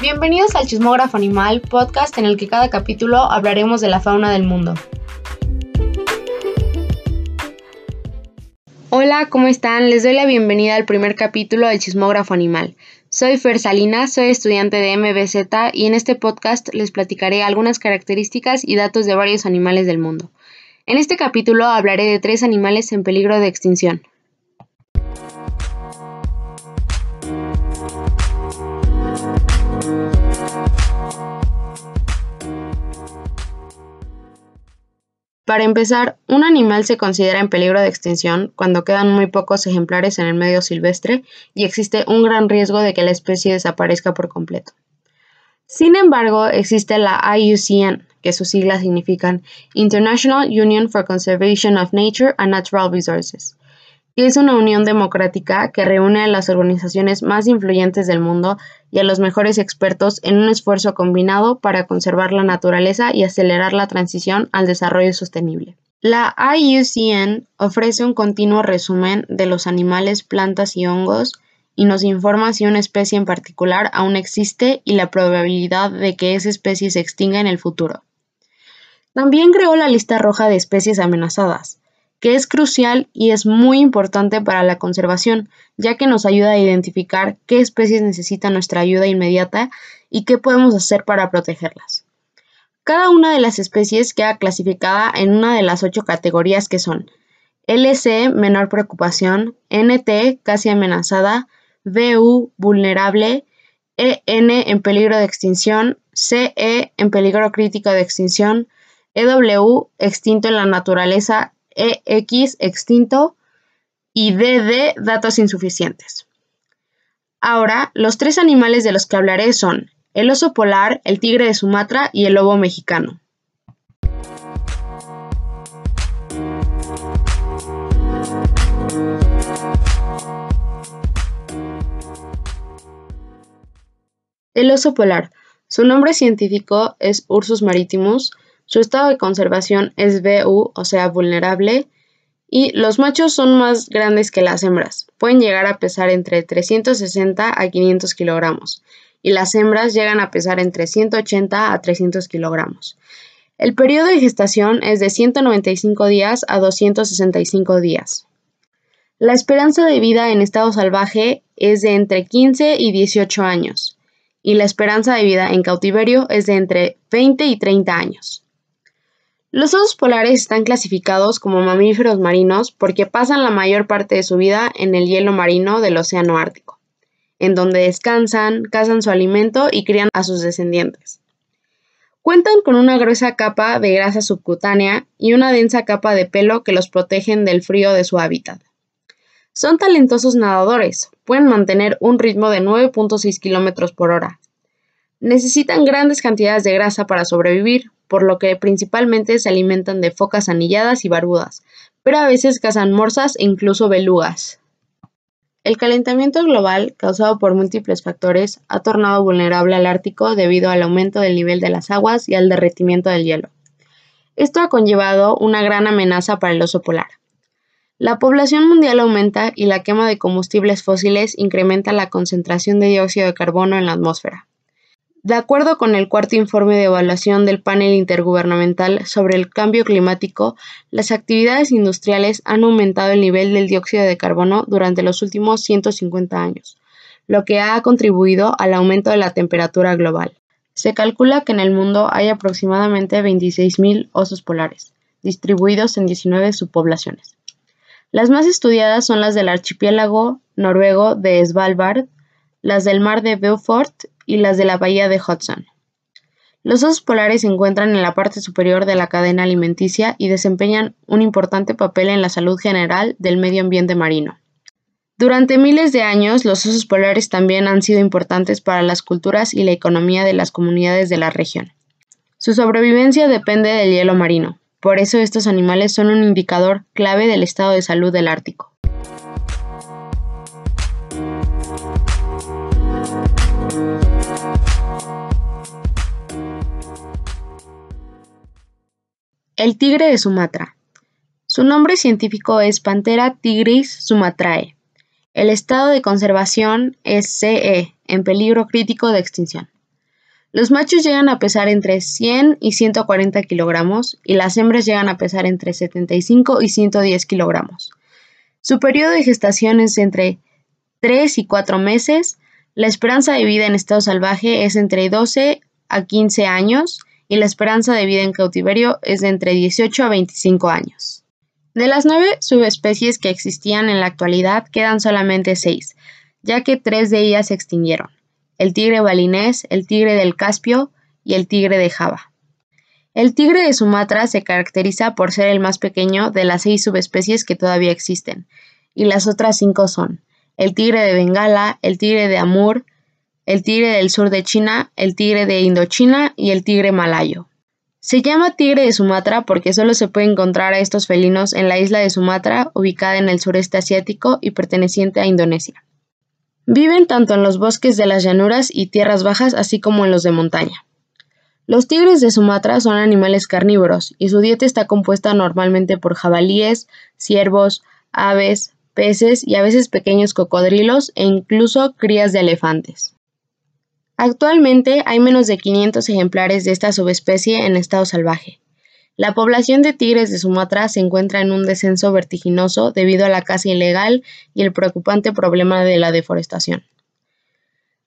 Bienvenidos al Chismógrafo Animal, podcast en el que cada capítulo hablaremos de la fauna del mundo. Hola, ¿cómo están? Les doy la bienvenida al primer capítulo del Chismógrafo Animal. Soy Fer Salinas, soy estudiante de MBZ y en este podcast les platicaré algunas características y datos de varios animales del mundo. En este capítulo hablaré de tres animales en peligro de extinción. Para empezar, un animal se considera en peligro de extinción cuando quedan muy pocos ejemplares en el medio silvestre y existe un gran riesgo de que la especie desaparezca por completo. Sin embargo, existe la IUCN, que sus siglas significan International Union for Conservation of Nature and Natural Resources, es una unión democrática que reúne a las organizaciones más influyentes del mundo y a los mejores expertos en un esfuerzo combinado para conservar la naturaleza y acelerar la transición al desarrollo sostenible. La IUCN ofrece un continuo resumen de los animales, plantas y hongos y nos informa si una especie en particular aún existe y la probabilidad de que esa especie se extinga en el futuro. También creó la lista roja de especies amenazadas, que es crucial y es muy importante para la conservación, ya que nos ayuda a identificar qué especies necesitan nuestra ayuda inmediata y qué podemos hacer para protegerlas. Cada una de las especies queda clasificada en una de las ocho categorías que son LC, menor preocupación, NT, casi amenazada, VU, vulnerable, EN, en peligro de extinción, CE, en peligro crítico de extinción, EW, extinto en la naturaleza, EX extinto y DD datos insuficientes. Ahora, los tres animales de los que hablaré son el oso polar, el tigre de Sumatra y el lobo mexicano. El oso polar. Su nombre científico es Ursus maritimus, su estado de conservación es VU, o sea, vulnerable, y los machos son más grandes que las hembras. Pueden llegar a pesar entre 360 a 500 kilogramos y las hembras llegan a pesar entre 180 a 300 kilogramos. El periodo de gestación es de 195 días a 265 días. La esperanza de vida en estado salvaje es de entre 15 y 18 años y la esperanza de vida en cautiverio es de entre 20 y 30 años. Los osos polares están clasificados como mamíferos marinos porque pasan la mayor parte de su vida en el hielo marino del Océano Ártico, en donde descansan, cazan su alimento y crían a sus descendientes. Cuentan con una gruesa capa de grasa subcutánea y una densa capa de pelo que los protegen del frío de su hábitat. Son talentosos nadadores, pueden mantener un ritmo de 9.6 km por hora. Necesitan grandes cantidades de grasa para sobrevivir, por lo que principalmente se alimentan de focas anilladas y barbudas, pero a veces cazan morsas e incluso belugas. El calentamiento global, causado por múltiples factores, ha tornado vulnerable al Ártico debido al aumento del nivel de las aguas y al derretimiento del hielo. Esto ha conllevado una gran amenaza para el oso polar. La población mundial aumenta y la quema de combustibles fósiles incrementa la concentración de dióxido de carbono en la atmósfera. De acuerdo con el cuarto informe de evaluación del panel intergubernamental sobre el cambio climático, las actividades industriales han aumentado el nivel del dióxido de carbono durante los últimos 150 años, lo que ha contribuido al aumento de la temperatura global. Se calcula que en el mundo hay aproximadamente 26.000 osos polares, distribuidos en 19 subpoblaciones. Las más estudiadas son las del archipiélago noruego de Svalbard, las del mar de Beaufort y las de la bahía de Hudson. Los osos polares se encuentran en la parte superior de la cadena alimenticia y desempeñan un importante papel en la salud general del medio ambiente marino. Durante miles de años, los osos polares también han sido importantes para las culturas y la economía de las comunidades de la región. Su sobrevivencia depende del hielo marino, por eso estos animales son un indicador clave del estado de salud del Ártico. El tigre de Sumatra. Su nombre científico es Panthera tigris sumatrae. El estado de conservación es CE, en peligro crítico de extinción. Los machos llegan a pesar entre 100 y 140 kilogramos y las hembras llegan a pesar entre 75 y 110 kilogramos. Su periodo de gestación es entre 3 y 4 meses. La esperanza de vida en estado salvaje es entre 12 a 15 años y la esperanza de vida en cautiverio es de entre 18 a 25 años. De las nueve subespecies que existían en la actualidad quedan solamente seis, ya que tres de ellas se extinguieron el tigre balinés, el tigre del Caspio y el tigre de Java. El tigre de Sumatra se caracteriza por ser el más pequeño de las seis subespecies que todavía existen, y las otras cinco son el tigre de Bengala, el tigre de Amur, el tigre del sur de China, el tigre de Indochina y el tigre malayo. Se llama tigre de Sumatra porque solo se puede encontrar a estos felinos en la isla de Sumatra, ubicada en el sureste asiático y perteneciente a Indonesia. Viven tanto en los bosques de las llanuras y tierras bajas, así como en los de montaña. Los tigres de Sumatra son animales carnívoros y su dieta está compuesta normalmente por jabalíes, ciervos, aves, peces y a veces pequeños cocodrilos e incluso crías de elefantes. Actualmente hay menos de 500 ejemplares de esta subespecie en estado salvaje. La población de tigres de Sumatra se encuentra en un descenso vertiginoso debido a la caza ilegal y el preocupante problema de la deforestación.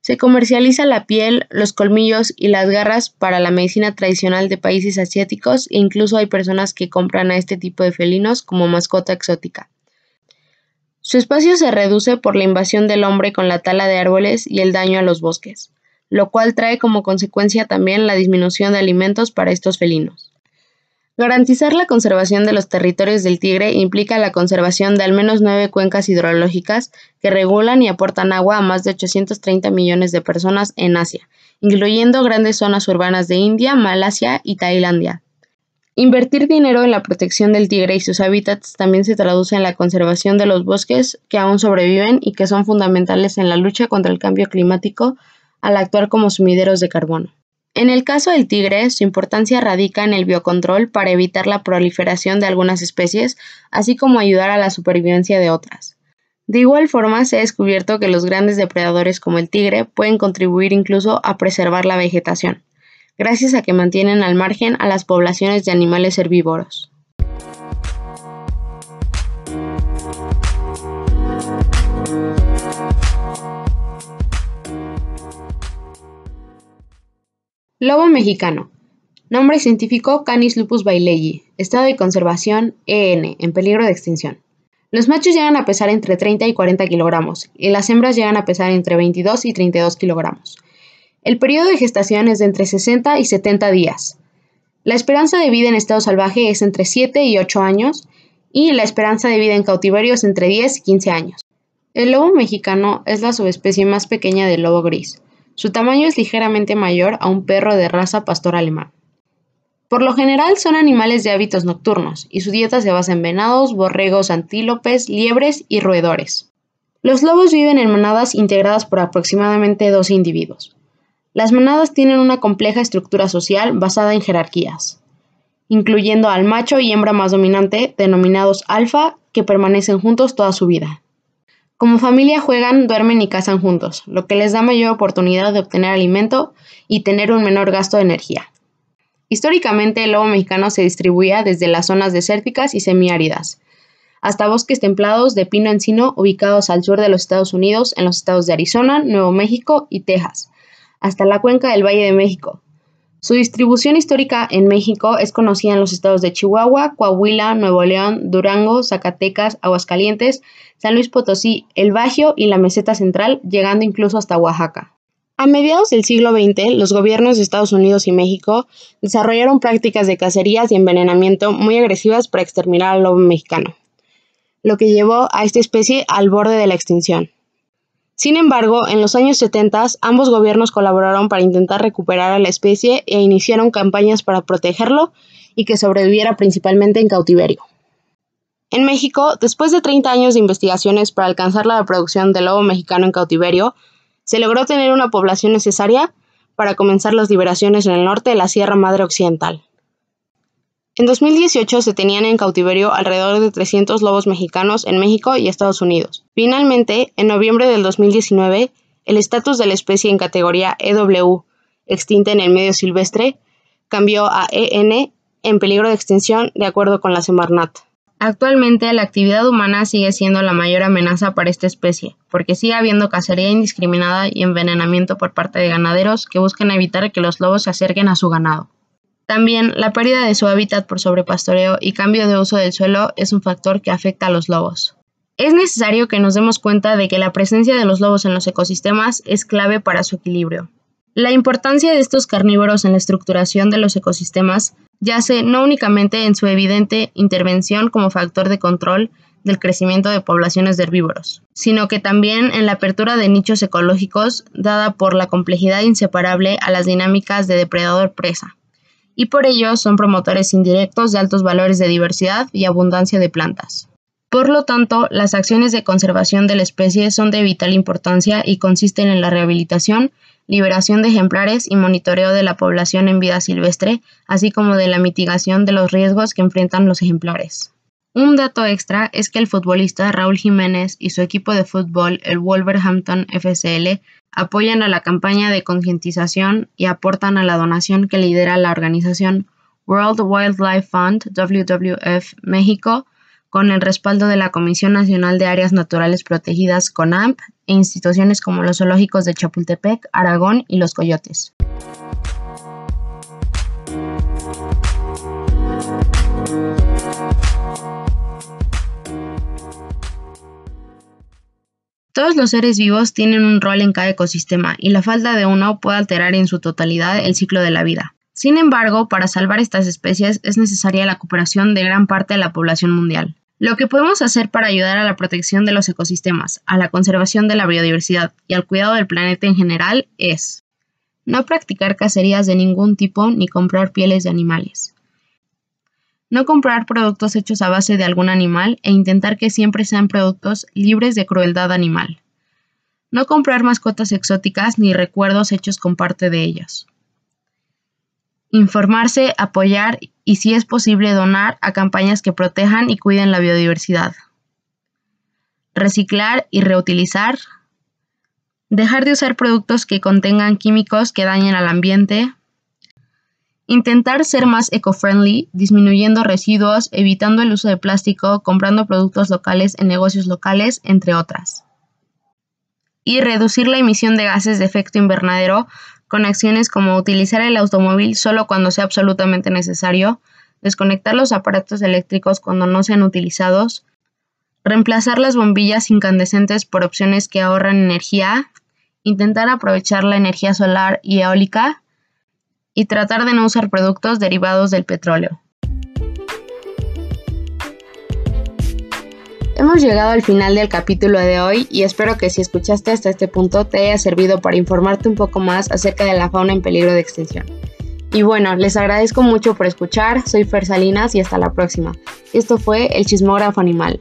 Se comercializa la piel, los colmillos y las garras para la medicina tradicional de países asiáticos e incluso hay personas que compran a este tipo de felinos como mascota exótica. Su espacio se reduce por la invasión del hombre con la tala de árboles y el daño a los bosques, lo cual trae como consecuencia también la disminución de alimentos para estos felinos. Garantizar la conservación de los territorios del Tigre implica la conservación de al menos nueve cuencas hidrológicas que regulan y aportan agua a más de 830 millones de personas en Asia, incluyendo grandes zonas urbanas de India, Malasia y Tailandia. Invertir dinero en la protección del tigre y sus hábitats también se traduce en la conservación de los bosques que aún sobreviven y que son fundamentales en la lucha contra el cambio climático al actuar como sumideros de carbono. En el caso del tigre, su importancia radica en el biocontrol para evitar la proliferación de algunas especies, así como ayudar a la supervivencia de otras. De igual forma, se ha descubierto que los grandes depredadores como el tigre pueden contribuir incluso a preservar la vegetación, gracias a que mantienen al margen a las poblaciones de animales herbívoros. Lobo mexicano. Nombre científico Canis lupus bailey. Estado de conservación EN, en peligro de extinción. Los machos llegan a pesar entre 30 y 40 kilogramos y las hembras llegan a pesar entre 22 y 32 kilogramos. El periodo de gestación es de entre 60 y 70 días. La esperanza de vida en estado salvaje es entre 7 y 8 años y la esperanza de vida en cautiverio es entre 10 y 15 años. El lobo mexicano es la subespecie más pequeña del lobo gris. Su tamaño es ligeramente mayor a un perro de raza pastor alemán. Por lo general son animales de hábitos nocturnos y su dieta se basa en venados, borregos, antílopes, liebres y roedores. Los lobos viven en manadas integradas por aproximadamente 12 individuos. Las manadas tienen una compleja estructura social basada en jerarquías, incluyendo al macho y hembra más dominante, denominados alfa, que permanecen juntos toda su vida. Como familia juegan, duermen y cazan juntos, lo que les da mayor oportunidad de obtener alimento y tener un menor gasto de energía. Históricamente el lobo mexicano se distribuía desde las zonas desérticas y semiáridas, hasta bosques templados de pino encino ubicados al sur de los Estados Unidos en los estados de Arizona, Nuevo México y Texas, hasta la cuenca del Valle de México, su distribución histórica en México es conocida en los estados de Chihuahua, Coahuila, Nuevo León, Durango, Zacatecas, Aguascalientes, San Luis Potosí, El Bajío y la meseta central, llegando incluso hasta Oaxaca. A mediados del siglo XX, los gobiernos de Estados Unidos y México desarrollaron prácticas de cacerías y envenenamiento muy agresivas para exterminar al lobo mexicano, lo que llevó a esta especie al borde de la extinción. Sin embargo, en los años 70 ambos gobiernos colaboraron para intentar recuperar a la especie e iniciaron campañas para protegerlo y que sobreviviera principalmente en cautiverio. En México, después de 30 años de investigaciones para alcanzar la reproducción del lobo mexicano en cautiverio, se logró tener una población necesaria para comenzar las liberaciones en el norte de la Sierra Madre Occidental. En 2018 se tenían en cautiverio alrededor de 300 lobos mexicanos en México y Estados Unidos. Finalmente, en noviembre del 2019, el estatus de la especie en categoría EW extinta en el medio silvestre, cambió a EN en peligro de extinción de acuerdo con la Semarnat. Actualmente la actividad humana sigue siendo la mayor amenaza para esta especie, porque sigue habiendo cacería indiscriminada y envenenamiento por parte de ganaderos que buscan evitar que los lobos se acerquen a su ganado. También la pérdida de su hábitat por sobrepastoreo y cambio de uso del suelo es un factor que afecta a los lobos. Es necesario que nos demos cuenta de que la presencia de los lobos en los ecosistemas es clave para su equilibrio. La importancia de estos carnívoros en la estructuración de los ecosistemas yace no únicamente en su evidente intervención como factor de control del crecimiento de poblaciones de herbívoros, sino que también en la apertura de nichos ecológicos dada por la complejidad inseparable a las dinámicas de depredador-presa, y por ello son promotores indirectos de altos valores de diversidad y abundancia de plantas. Por lo tanto, las acciones de conservación de la especie son de vital importancia y consisten en la rehabilitación liberación de ejemplares y monitoreo de la población en vida silvestre, así como de la mitigación de los riesgos que enfrentan los ejemplares. Un dato extra es que el futbolista Raúl Jiménez y su equipo de fútbol, el Wolverhampton FCL, apoyan a la campaña de concientización y aportan a la donación que lidera la organización World Wildlife Fund WWF México con el respaldo de la Comisión Nacional de Áreas Naturales Protegidas CONAMP e instituciones como los zoológicos de Chapultepec, Aragón y Los Coyotes. Todos los seres vivos tienen un rol en cada ecosistema y la falta de uno puede alterar en su totalidad el ciclo de la vida. Sin embargo, para salvar estas especies es necesaria la cooperación de gran parte de la población mundial. Lo que podemos hacer para ayudar a la protección de los ecosistemas, a la conservación de la biodiversidad y al cuidado del planeta en general es no practicar cacerías de ningún tipo ni comprar pieles de animales. No comprar productos hechos a base de algún animal e intentar que siempre sean productos libres de crueldad animal. No comprar mascotas exóticas ni recuerdos hechos con parte de ellas informarse, apoyar y si es posible donar a campañas que protejan y cuiden la biodiversidad. Reciclar y reutilizar. Dejar de usar productos que contengan químicos que dañen al ambiente. Intentar ser más eco-friendly, disminuyendo residuos, evitando el uso de plástico, comprando productos locales en negocios locales, entre otras. Y reducir la emisión de gases de efecto invernadero con acciones como utilizar el automóvil solo cuando sea absolutamente necesario, desconectar los aparatos eléctricos cuando no sean utilizados, reemplazar las bombillas incandescentes por opciones que ahorran energía, intentar aprovechar la energía solar y eólica y tratar de no usar productos derivados del petróleo. Hemos llegado al final del capítulo de hoy y espero que si escuchaste hasta este punto te haya servido para informarte un poco más acerca de la fauna en peligro de extinción. Y bueno, les agradezco mucho por escuchar, soy Fer Salinas y hasta la próxima. Esto fue El Chismógrafo Animal.